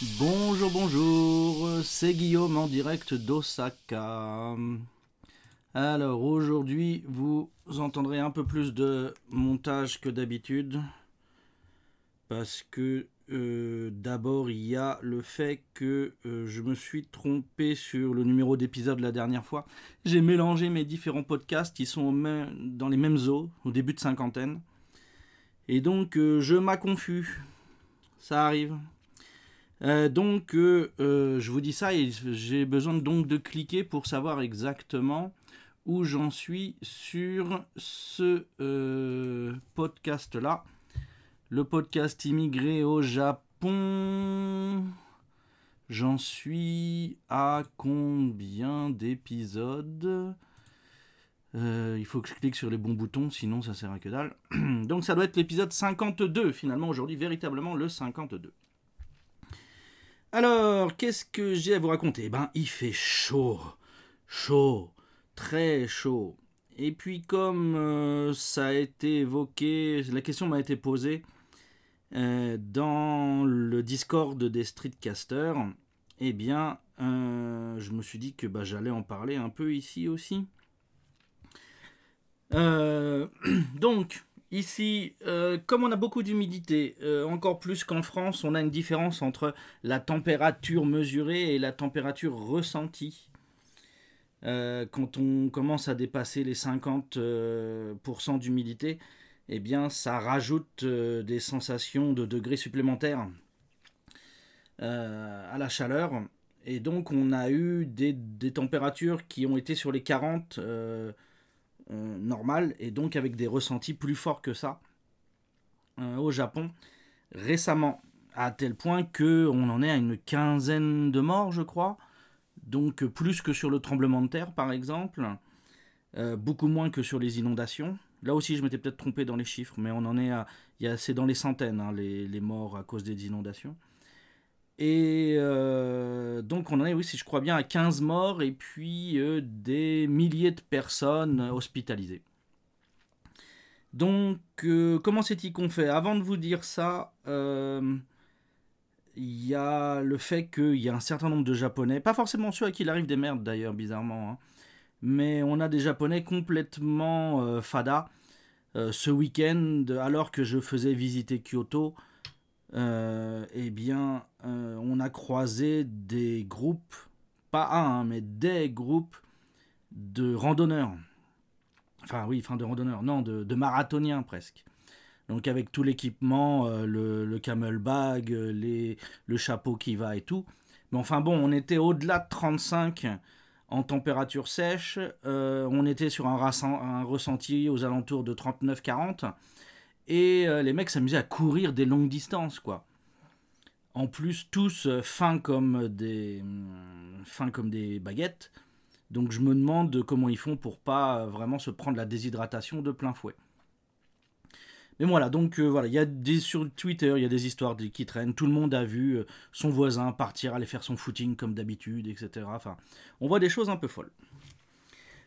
Bonjour, bonjour, c'est Guillaume en direct d'Osaka. Alors aujourd'hui, vous entendrez un peu plus de montage que d'habitude. Parce que euh, d'abord, il y a le fait que euh, je me suis trompé sur le numéro d'épisode la dernière fois. J'ai mélangé mes différents podcasts, ils sont dans les mêmes eaux, au début de cinquantaine. Et donc, euh, je m'as confus. Ça arrive. Donc, je vous dis ça et j'ai besoin donc de cliquer pour savoir exactement où j'en suis sur ce podcast-là le podcast immigré au Japon. J'en suis à combien d'épisodes? Euh, Il faut que je clique sur les bons boutons, sinon ça sert à que dalle. Donc ça doit être l'épisode 52 finalement aujourd'hui, véritablement le 52. Alors, qu'est-ce que j'ai à vous raconter? Eh ben, il fait chaud, chaud, très chaud. Et puis comme euh, ça a été évoqué, la question m'a été posée, euh, dans le Discord des Streetcasters, eh bien, euh, je me suis dit que bah, j'allais en parler un peu ici aussi. Donc, ici, comme on a beaucoup d'humidité, encore plus qu'en France, on a une différence entre la température mesurée et la température ressentie. quand on commence à dépasser les 50% d'humidité, eh bien, ça rajoute euh, des sensations de degrés supplémentaires euh, à la chaleur. Et donc, on a eu des, températures qui ont été sur les 40 euh, normales, et donc avec des ressentis plus forts que ça au Japon récemment, à tel point que on en est à une quinzaine de morts, je crois. Donc plus que sur le tremblement de terre, par exemple, beaucoup moins que sur les inondations. Là aussi, je m'étais peut-être trompé dans les chiffres, mais on en est à. C'est dans les centaines, hein, les, morts à cause des inondations. Et euh, donc, on en est, oui, si je crois bien, à 15 morts et puis euh, des milliers de personnes hospitalisées. Donc, euh, comment c'est-il qu'on fait? Avant de vous dire ça, il y a le fait qu'il y a un certain nombre de Japonais, pas forcément ceux à qui il arrive des merdes d'ailleurs, bizarrement, hein, mais on a des Japonais complètement fada. Ce week-end, alors que je faisais visiter Kyoto, euh, eh bien, on a croisé des groupes, pas un, hein, mais des groupes de randonneurs. Enfin, oui, enfin de randonneurs, non, de, marathoniens presque. Donc avec tout l'équipement, le, le, camelbag, les, le chapeau qui va et tout. Mais enfin bon, on était au-delà de 35 en température sèche. Euh, on était sur un, un, ressenti aux alentours de 39-40. Et euh, les mecs s'amusaient à courir des longues distances, quoi. En plus, tous euh, fins comme des, mm, fins comme des baguettes. Donc je me demande comment ils font pour pas vraiment se prendre la déshydratation de plein fouet. Mais voilà, donc euh, voilà, il y a des sur Twitter, il y a des histoires qui traînent. Tout le monde a vu euh, son voisin partir aller faire son footing comme d'habitude, etc. Enfin, on voit des choses un peu folles.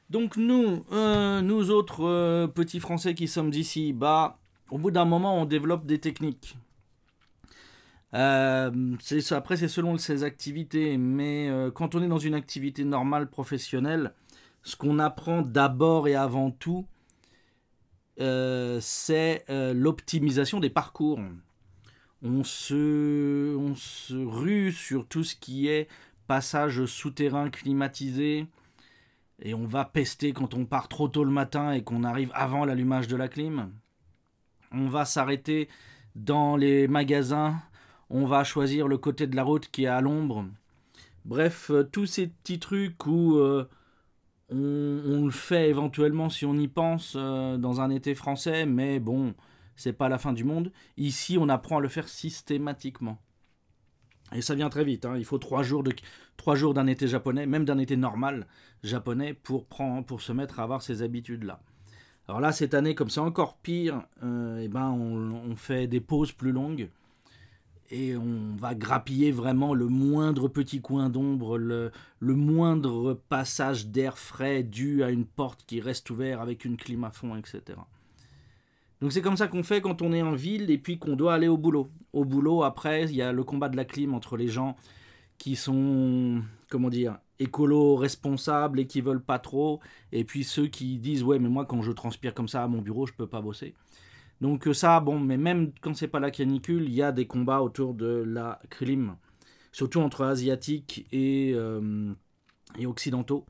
Donc nous, euh, nous autres petits Français qui sommes ici, bah, au bout d'un moment, on développe des techniques. après, c'est selon ses activités, mais quand on est dans une activité normale, professionnelle, ce qu'on apprend d'abord et avant tout, euh, c'est euh, l'optimisation des parcours. On se, on se rue sur tout ce qui est passage souterrain climatisé. Et on va pester quand on part trop tôt le matin et qu'on arrive avant l'allumage de la clim. On va s'arrêter dans les magasins. On va choisir le côté de la route qui est à l'ombre. Bref, euh, tous ces petits trucs où on, le fait éventuellement si on y pense euh, dans un été français, mais bon, c'est pas la fin du monde. Ici, on apprend à le faire systématiquement. Et ça vient très vite. Hein. Il faut trois jours, trois jours d'un été japonais, même d'un été normal japonais, pour, prendre, pour se mettre à avoir ces habitudes-là. Alors là, cette année, comme c'est encore pire, euh, eh ben, on, fait des pauses plus longues et on va grappiller vraiment le moindre petit coin d'ombre, le, moindre passage d'air frais dû à une porte qui reste ouverte avec une clim à fond, etc. Donc c'est comme ça qu'on fait quand on est en ville et puis qu'on doit aller au boulot. au boulot, après, il y a le combat de la clim entre les gens qui sont, comment dire, écolo responsables et qui veulent pas trop, et puis ceux qui disent ouais mais moi quand je transpire comme ça à mon bureau je peux pas bosser. Donc euh, ça bon mais même quand c'est pas la canicule il y a des combats autour de la clim, surtout entre asiatiques et, euh, et occidentaux.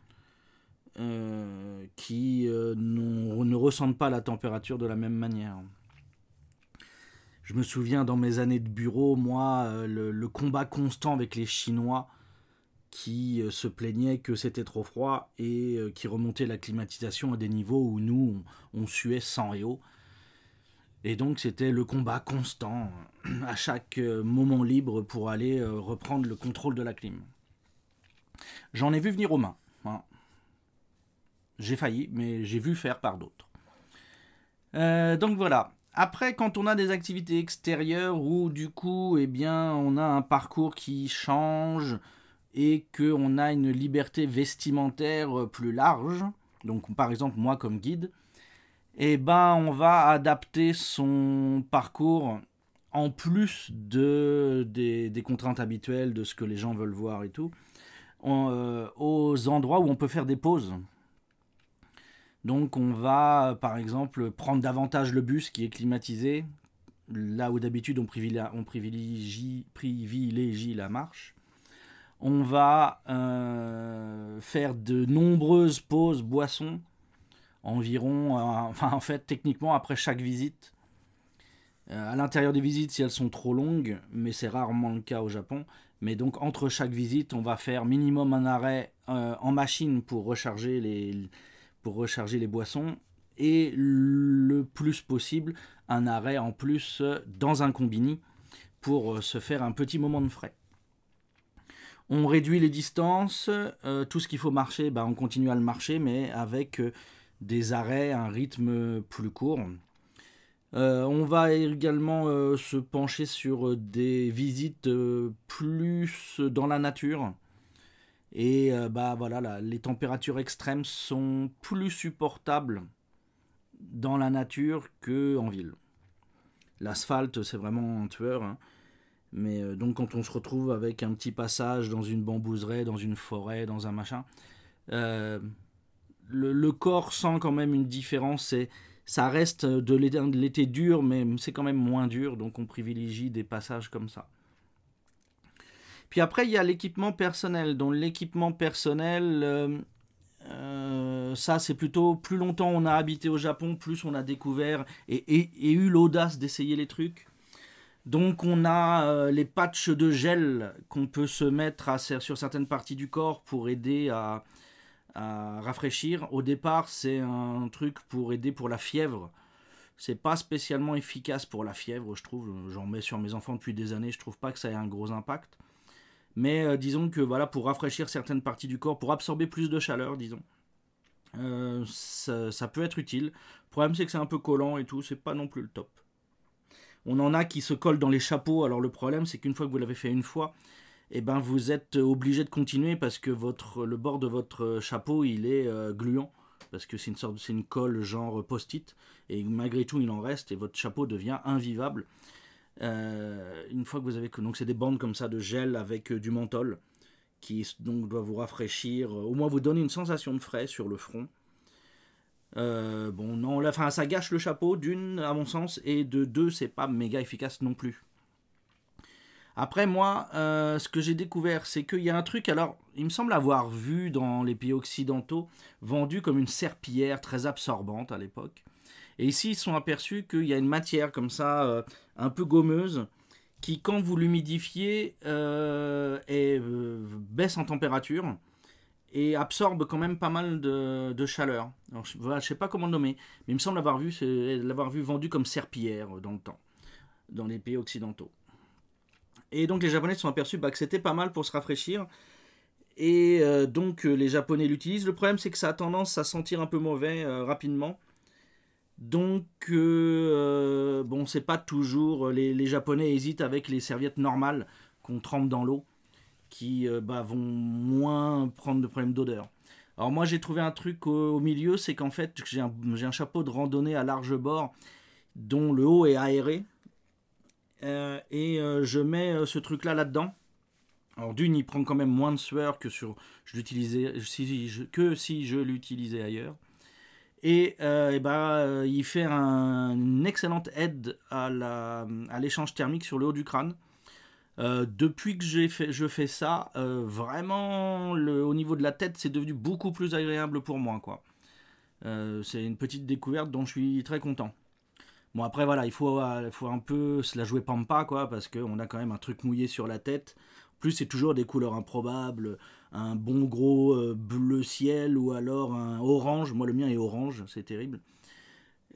Euh, qui ne ressentent pas la température de la même manière. Je me souviens dans mes années de bureau, moi, le combat constant avec les Chinois, qui euh, se plaignaient que c'était trop froid et euh, qui remontaient la climatisation à des niveaux où nous, on, suait sans et eau. Et donc c'était le combat constant à chaque euh, moment libre pour aller reprendre le contrôle de la clim. J'en ai vu venir aux mains. Hein. J'ai failli, mais j'ai vu faire par d'autres. donc voilà. Après, quand on a des activités extérieures où du coup, eh bien, on a un parcours qui change, et qu'on a une liberté vestimentaire plus large, donc par exemple moi comme guide, eh ben on va adapter son parcours en plus de, des, contraintes habituelles, de ce que les gens veulent voir et tout, euh, aux endroits où on peut faire des pauses. Donc on va par exemple prendre davantage le bus qui est climatisé, là où d'habitude on on privilégie, privilégie la marche on va euh, faire de nombreuses pauses boissons, environ, euh, en fait techniquement après chaque visite. Euh, à l'intérieur des visites si elles sont trop longues, mais c'est rarement le cas au Japon. Mais donc entre chaque visite, on va faire minimum un arrêt en machine pour recharger les, pour recharger les boissons et le plus possible un arrêt en plus dans un combini pour se faire un petit moment de frais. On réduit les distances, euh, tout ce qu'il faut marcher, bah, on continue à le marcher, mais avec euh, des arrêts, un rythme plus court. Euh, on va également se pencher sur des visites plus dans la nature. Et bah voilà, les températures extrêmes sont plus supportables dans la nature que en ville. L'asphalte, c'est vraiment un tueur. Hein. Mais euh, donc quand on se retrouve avec un petit passage dans une bambouseraie, dans une forêt, dans un machin, euh, le, corps sent quand même une différence. Et ça reste de l'été dur, mais c'est quand même moins dur, donc on privilégie des passages comme ça. Puis après, il y a l'équipement personnel. Donc l'équipement personnel, euh, ça c'est plutôt plus longtemps on a habité au Japon, plus on a découvert et eu l'audace d'essayer les trucs. Donc on a euh, les patchs de gel qu'on peut se mettre sur certaines parties du corps pour aider à, rafraîchir. Au départ, c'est un truc pour aider pour la fièvre. C'est pas spécialement efficace pour la fièvre, je trouve. J'en mets sur mes enfants depuis des années, je trouve pas que ça ait un gros impact. Mais euh, disons que voilà, pour rafraîchir certaines parties du corps, pour absorber plus de chaleur, disons. Euh, ça, peut être utile. Le problème c'est que c'est un peu collant et tout, c'est pas non plus le top. On en a qui se collent dans les chapeaux. Alors le problème, c'est qu'une fois que vous l'avez fait une fois, eh ben vous êtes obligé de continuer parce que votre, le bord de votre chapeau, il est euh, gluant. Parce que c'est une sorte, c'est une colle genre post-it. Et malgré tout, il en reste et votre chapeau devient invivable. Euh, une fois que vous avez donc c'est des bandes comme ça de gel avec euh, du menthol qui donc doit vous rafraîchir, au moins vous donner une sensation de frais sur le front. Euh, bon, non, enfin, ça gâche le chapeau, d'une, à mon sens, et de deux, c'est pas méga efficace non plus. Après, moi, euh, ce que j'ai découvert, c'est qu'il y a un truc, alors, il me semble avoir vu dans les pays occidentaux, vendu comme une serpillière très absorbante à l'époque. Et ici, ils sont aperçus qu'il y a une matière comme ça, euh, un peu gommeuse, qui, quand vous l'humidifiez, baisse en température et absorbe quand même pas mal de, chaleur. Je ne sais pas comment le nommer, mais il me semble l'avoir vu, vendu comme serpillière dans le temps, dans les pays occidentaux. Et donc les Japonais se sont aperçus bah, que c'était pas mal pour se rafraîchir. Et euh, donc les Japonais l'utilisent. Le problème c'est que ça a tendance à sentir un peu mauvais euh, rapidement. Donc euh, bon c'est pas toujours... Les Japonais hésitent avec les serviettes normales qu'on trempe dans l'eau qui euh, bah, vont moins prendre de problèmes d'odeur. Alors moi j'ai trouvé un truc au, milieu, c'est qu'en fait j'ai un, chapeau de randonnée à large bord dont le haut est aéré. et je mets ce truc-là là-dedans. Alors d'une, il prend quand même moins de sueur que, sur, je l'utilisais, si, que si je l'utilisais ailleurs. Et, ben, il fait un, une excellente aide à l'échange thermique sur le haut du crâne. Euh, depuis que je fais ça, euh, vraiment, au niveau de la tête, c'est devenu beaucoup plus agréable pour moi. Euh, c'est une petite découverte dont je suis très content. Bon, après, voilà, il faut, un peu se la jouer pampa, parce qu'on a quand même un truc mouillé sur la tête. En plus, c'est toujours des couleurs improbables. Un bon gros bleu ciel ou alors un orange. Moi, le mien est orange, c'est terrible.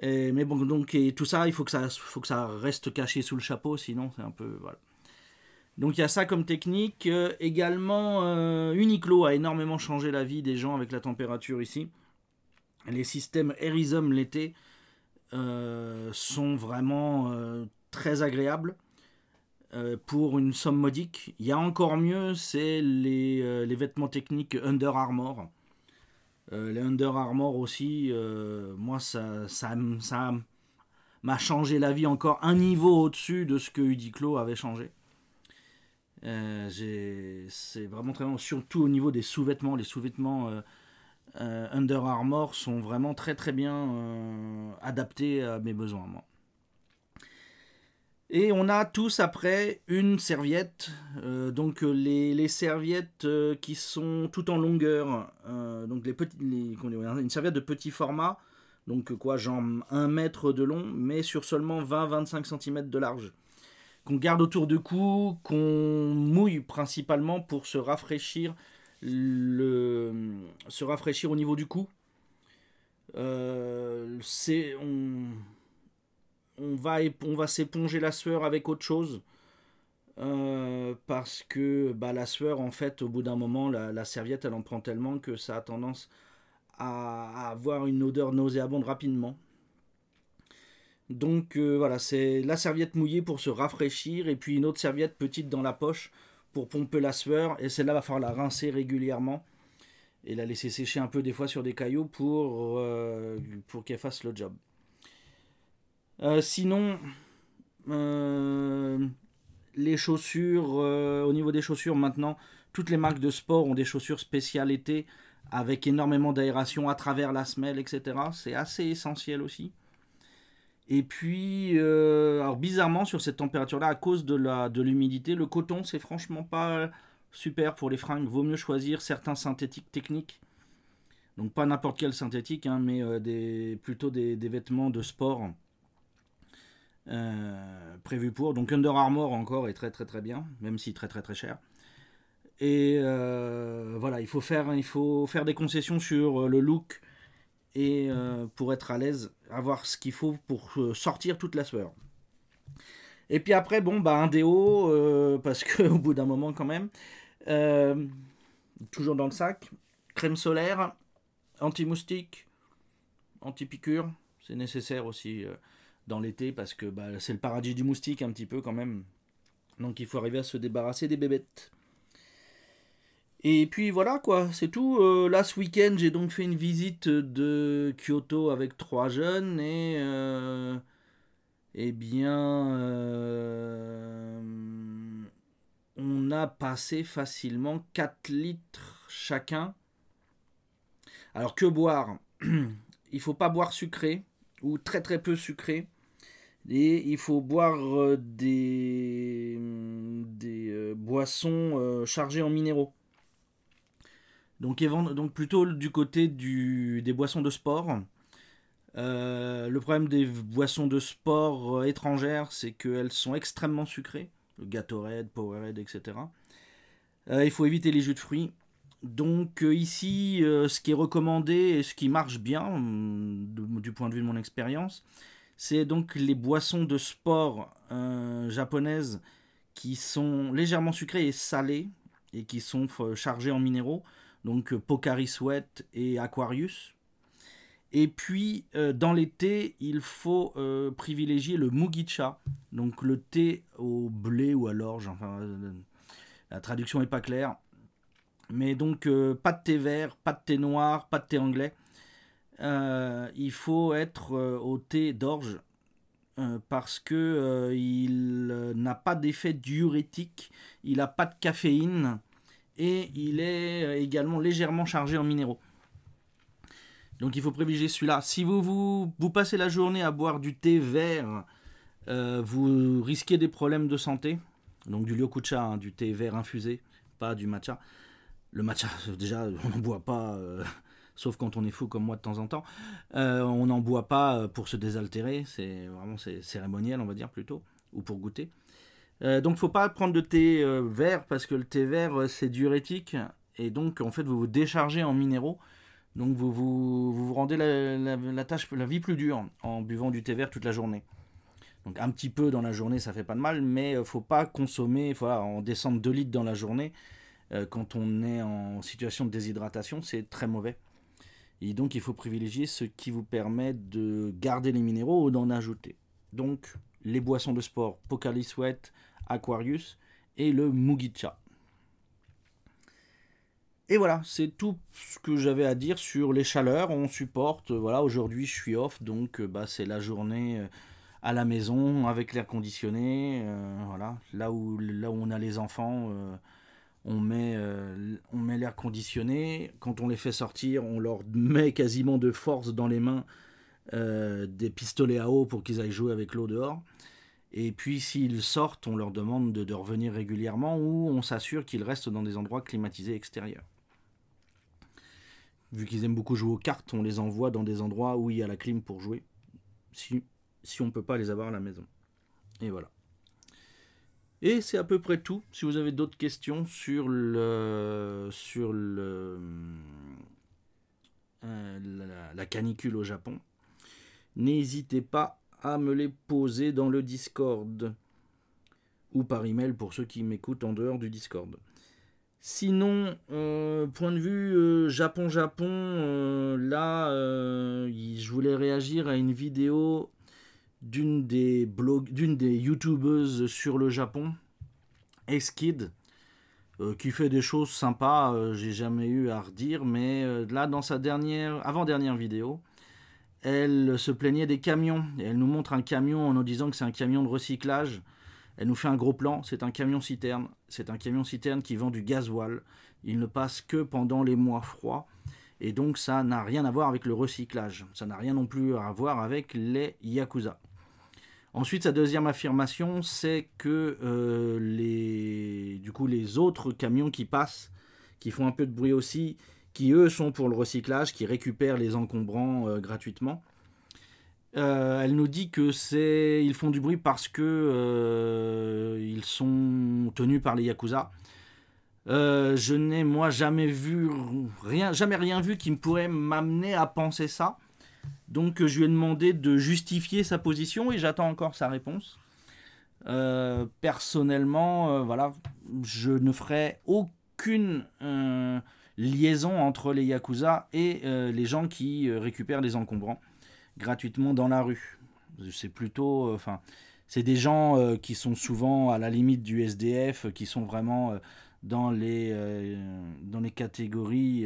Mais bon, donc, tout ça, il faut que ça, faut que ça reste caché sous le chapeau, sinon, c'est un peu. Voilà. Donc il y a ça comme technique. Euh, également, euh, a énormément changé la vie des gens avec la température ici. Les systèmes Airism l'été euh, sont vraiment très agréables pour une somme modique. Il y a encore mieux, c'est les, vêtements techniques Under Armour. les Under Armour aussi, moi ça, ça, ça m'a changé la vie encore un niveau au-dessus de ce que Uniqlo avait changé. Euh, c'est vraiment très bon, surtout au niveau des sous-vêtements. Les sous-vêtements euh, euh, Under Armour sont vraiment très très bien adaptés à mes besoins. Et on a tous après une serviette, donc les, serviettes qui sont tout en longueur, donc les petits, une serviette de petit format, donc quoi, genre 1 mètre de long, mais sur seulement 20-25 cm de large qu'on garde autour du cou, qu'on mouille principalement pour se rafraîchir, le, se rafraîchir au niveau du cou. Euh, c'est on, on va on va s'éponger la sueur avec autre chose euh, parce que bah, la sueur en fait au bout d'un moment la, serviette elle en prend tellement que ça a tendance à avoir une odeur nauséabonde rapidement donc euh, voilà, c'est la serviette mouillée pour se rafraîchir et puis une autre serviette petite dans la poche pour pomper la sueur. Et celle-là va falloir la rincer régulièrement et la laisser sécher un peu des fois sur des cailloux pour, euh, qu'elle fasse le job. Euh, sinon, les chaussures, au niveau des chaussures maintenant, toutes les marques de sport ont des chaussures spéciales été avec énormément d'aération à travers la semelle, etc. C'est assez essentiel aussi. Et puis, euh, alors bizarrement, sur cette température-là, à cause de, la, de l'humidité, le coton, c'est franchement pas super pour les fringues. Vaut mieux choisir certains synthétiques techniques. Donc pas n'importe quel synthétique, hein, mais euh, des, plutôt des, vêtements de sport euh, prévus pour. Donc Under Armour encore est très très très bien, même si très très très cher. Et voilà, il faut, faire, il faut faire des concessions sur le look et euh, pour être à l'aise, avoir ce qu'il faut pour euh, sortir toute la sueur. Et puis après, bon, bah un déo, euh, parce qu'au bout d'un moment quand même, toujours dans le sac, crème solaire, anti-moustique, anti-piqûre, c'est nécessaire aussi dans l'été parce que bah, c'est le paradis du moustique un petit peu quand même. Donc il faut arriver à se débarrasser des bébêtes. Et puis voilà quoi, c'est tout. Euh, là ce week-end j'ai donc fait une visite de Kyoto avec trois jeunes et euh, eh bien euh, on a passé facilement 4 litres chacun. Alors que boire Il faut pas boire sucré ou très très peu sucré. Et il faut boire des, des boissons chargées en minéraux. Donc, donc plutôt du côté des boissons de sport. Euh, le problème des boissons de sport euh, étrangères, c'est qu'elles sont extrêmement sucrées. Le Gatorade, Powerade, etc. Euh, il faut éviter les jus de fruits. Donc ici, ce qui est recommandé et ce qui marche bien, du point de vue de mon expérience, c'est donc les boissons de sport japonaises qui sont légèrement sucrées et salées et qui sont chargées en minéraux donc euh, Pocari Sweat et Aquarius. Et puis, euh, dans thés, il faut euh, privilégier le mugicha, donc le thé au blé ou à l'orge. Enfin, la traduction n'est pas claire. Mais donc, pas de thé vert, pas de thé noir, pas de thé anglais. il faut être au thé d'orge parce que il n'a pas d'effet diurétique, il n'a pas de caféine et il est également légèrement chargé en minéraux. Donc il faut privilégier celui-là. Si vous, vous, passez la journée à boire du thé vert, euh, vous risquez des problèmes de santé. Donc du lyokucha, hein, du thé vert infusé, pas du matcha. Le matcha, déjà, on n'en boit pas, euh, sauf quand on est fou comme moi de temps en temps. Euh, on n'en boit pas pour se désaltérer, c'est vraiment cérémoniel, on va dire plutôt, ou pour goûter. Donc faut pas prendre de thé vert parce que le thé vert c'est diurétique et donc en fait vous vous déchargez en minéraux donc vous vous, vous, rendez la, tâche, la vie plus dure en buvant du thé vert toute la journée. Donc un petit peu dans la journée, ça fait pas de mal, mais euh, faut pas consommer, voilà, en descendre 2 litres dans la journée euh, quand on est en situation de déshydratation, c'est très mauvais. Et donc il faut privilégier ce qui vous permet de garder les minéraux ou d'en ajouter. Donc les boissons de sport, Pocali Sweat, Aquarius et le Mugicha. Et voilà, c'est tout ce que j'avais à dire sur les chaleurs. On supporte. Voilà, aujourd'hui je suis off, donc euh, bah, c'est la journée euh, à la maison avec l'air conditionné. Euh, voilà, là où, là où on a les enfants, on met, on met l'air conditionné. Quand on les fait sortir, on leur met quasiment de force dans les mains des pistolets à eau pour qu'ils aillent jouer avec l'eau dehors. Et puis s'ils sortent, on leur demande de revenir régulièrement ou on s'assure qu'ils restent dans des endroits climatisés extérieurs vu qu'ils aiment beaucoup jouer aux cartes, on les envoie dans des endroits où il y a la clim pour jouer, si, si on ne peut pas les avoir à la maison. Et voilà. Et c'est à peu près tout. Si vous avez d'autres questions sur le sur le euh, la, canicule au Japon, n'hésitez pas à me les poser dans le Discord ou par email pour ceux qui m'écoutent en dehors du Discord. Sinon, euh, point de vue Japon-Japon, euh, euh, là, je voulais réagir à une vidéo d'une des blog, d'une des youtubeuses sur le Japon, Eskid, qui fait des choses sympas. J'ai jamais eu à redire, mais là, dans sa dernière, avant-dernière vidéo, elle se plaignait des camions. Et elle nous montre un camion en nous disant que c'est un camion de recyclage. Elle nous fait un gros plan, c'est un camion citerne. C'est un camion citerne qui vend du gasoil. Il ne passe que pendant les mois froids. Et donc ça n'a rien à voir avec le recyclage. Ça n'a rien non plus à voir avec les Yakuza. Ensuite, sa deuxième affirmation, c'est que euh, les, du coup, les autres camions qui passent, qui font un peu de bruit aussi, qui eux sont pour le recyclage, qui récupèrent les encombrants euh, gratuitement, euh, elle nous dit que c'est ils font du bruit parce que euh, ils sont tenus par les yakuza. Je n'ai moi jamais vu rien, jamais rien vu qui me pourrait m'amener à penser ça. Donc je lui ai demandé de justifier sa position et j'attends encore sa réponse. personnellement, voilà, je ne ferai aucune liaison entre les yakuza et les gens qui récupèrent les encombrants gratuitement dans la rue. C'est plutôt, euh, enfin, c'est des gens euh, qui sont souvent à la limite du SDF, qui sont vraiment euh, dans les dans les catégories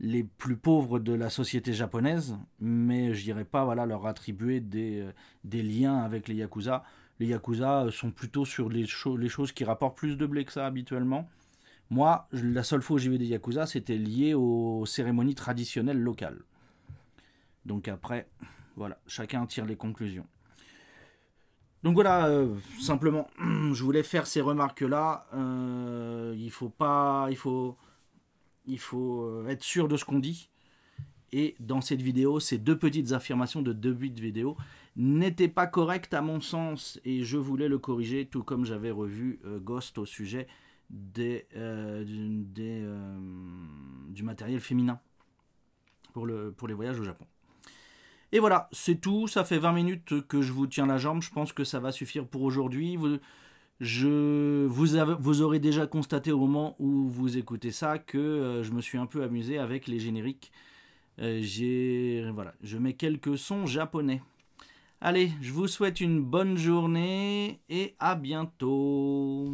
les plus pauvres de la société japonaise, mais je dirais pas voilà leur attribuer des, des liens avec les yakuza. Les yakuza sont plutôt sur les choses qui rapportent plus de blé que ça habituellement. Moi, la seule fois où j'ai vu des yakuza, c'était lié aux cérémonies traditionnelles locales. Donc après, voilà, chacun tire les conclusions. Donc voilà, euh, simplement, je voulais faire ces remarques-là. Euh, il faut pas, il faut, il faut euh, être sûr de ce qu'on dit. Et dans cette vidéo, ces deux petites affirmations de deux de vidéo n'étaient pas correctes à mon sens et je voulais le corriger, tout comme j'avais revu Ghost au sujet des, des du matériel féminin pour, le, pour les voyages au Japon. Et voilà, c'est tout. Ça fait 20 minutes que je vous tiens la jambe. Je pense que ça va suffire pour aujourd'hui. Vous, je, vous, avez, vous, aurez déjà constaté au moment où vous écoutez ça que euh, je me suis un peu amusé avec les génériques. Euh, j'ai, voilà, je mets quelques sons japonais. Allez, je vous souhaite une bonne journée et à bientôt.